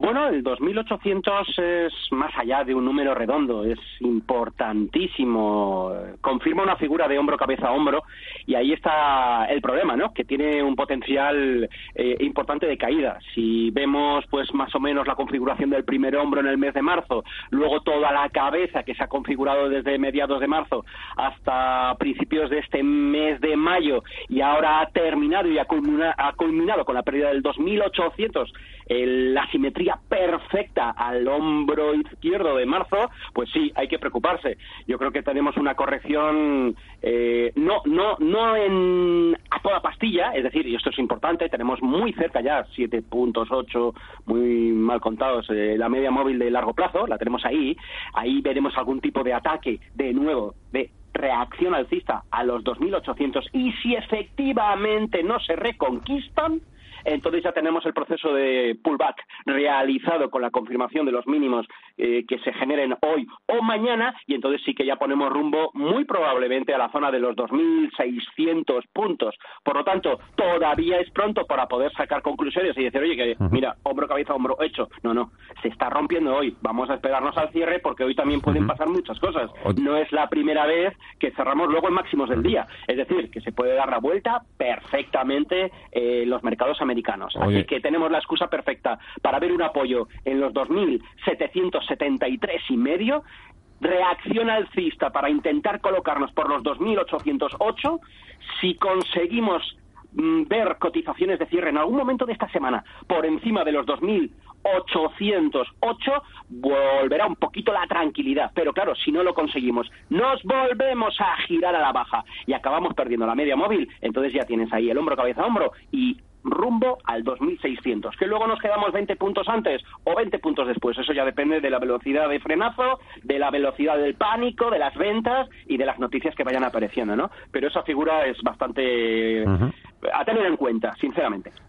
Bueno, el 2800 es más allá de un número redondo, es importantísimo. Confirma una figura de hombro, cabeza, hombro, y ahí está el problema, ¿no? Que tiene un potencial eh, importante de caída. Si vemos, pues, más o menos la configuración del primer hombro en el mes de marzo, luego toda la cabeza que se ha configurado desde mediados de marzo hasta principios de este mes de mayo, y ahora ha terminado y ha, ha culminado con la pérdida del 2800 la simetría perfecta al hombro izquierdo de marzo, pues sí, hay que preocuparse. Yo creo que tenemos una corrección eh, no, no, no en a toda pastilla, es decir, y esto es importante, tenemos muy cerca ya, 7.8, muy mal contados, eh, la media móvil de largo plazo, la tenemos ahí, ahí veremos algún tipo de ataque de nuevo, de reacción alcista a los 2.800 y si efectivamente no se reconquistan, entonces ya tenemos el proceso de pullback realizado con la confirmación de los mínimos eh, que se generen hoy o mañana y entonces sí que ya ponemos rumbo muy probablemente a la zona de los 2.600 puntos. Por lo tanto, todavía es pronto para poder sacar conclusiones y decir, oye, que mira, hombro, cabeza, hombro, hecho. No, no, se está rompiendo hoy. Vamos a esperarnos al cierre porque hoy también pueden pasar muchas cosas. No es la primera vez que cerramos luego en máximos del día. Es decir, que se puede dar la vuelta perfectamente eh, los mercados americanos americanos. Así que tenemos la excusa perfecta para ver un apoyo en los 2.773 y medio. Reacción alcista para intentar colocarnos por los 2.808 si conseguimos mm, ver cotizaciones de cierre en algún momento de esta semana por encima de los 2.808 volverá un poquito la tranquilidad. Pero claro si no lo conseguimos nos volvemos a girar a la baja. Y acabamos perdiendo la media móvil. Entonces ya tienes ahí el hombro cabeza hombro y rumbo al 2600. Que luego nos quedamos 20 puntos antes o 20 puntos después. Eso ya depende de la velocidad de frenazo, de la velocidad del pánico, de las ventas y de las noticias que vayan apareciendo, ¿no? Pero esa figura es bastante a tener en cuenta, sinceramente.